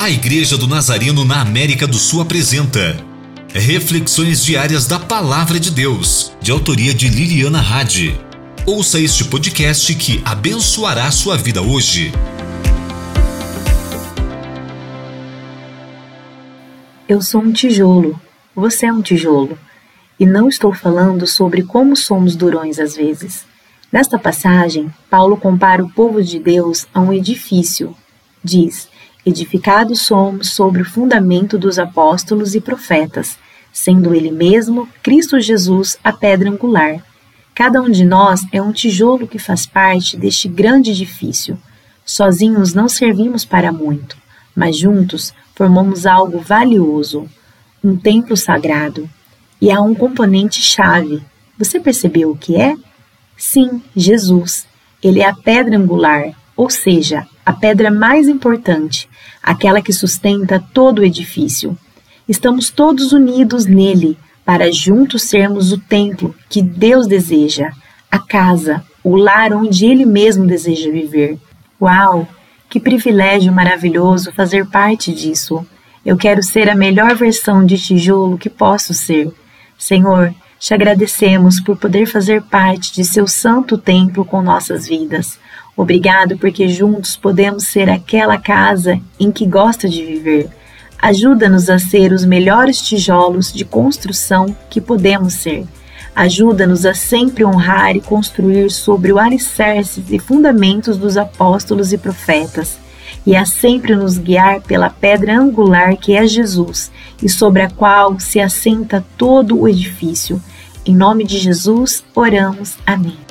A Igreja do Nazareno na América do Sul apresenta Reflexões Diárias da Palavra de Deus, de autoria de Liliana Hadi. Ouça este podcast que abençoará sua vida hoje. Eu sou um tijolo, você é um tijolo. E não estou falando sobre como somos durões às vezes. Nesta passagem, Paulo compara o povo de Deus a um edifício. Diz: edificados somos sobre o fundamento dos apóstolos e profetas, sendo Ele mesmo, Cristo Jesus, a pedra angular. Cada um de nós é um tijolo que faz parte deste grande edifício. Sozinhos não servimos para muito, mas juntos formamos algo valioso, um templo sagrado. E há um componente chave. Você percebeu o que é? Sim, Jesus. Ele é a pedra angular, ou seja, a pedra mais importante, aquela que sustenta todo o edifício. Estamos todos unidos nele para juntos sermos o templo que Deus deseja, a casa, o lar onde Ele mesmo deseja viver. Uau! Que privilégio maravilhoso fazer parte disso! Eu quero ser a melhor versão de tijolo que posso ser. Senhor, te agradecemos por poder fazer parte de seu santo templo com nossas vidas. Obrigado porque juntos podemos ser aquela casa em que gosta de viver. Ajuda-nos a ser os melhores tijolos de construção que podemos ser. Ajuda-nos a sempre honrar e construir sobre o alicerce e fundamentos dos apóstolos e profetas e a sempre nos guiar pela pedra angular que é Jesus e sobre a qual se assenta todo o edifício. Em nome de Jesus, oramos. Amém.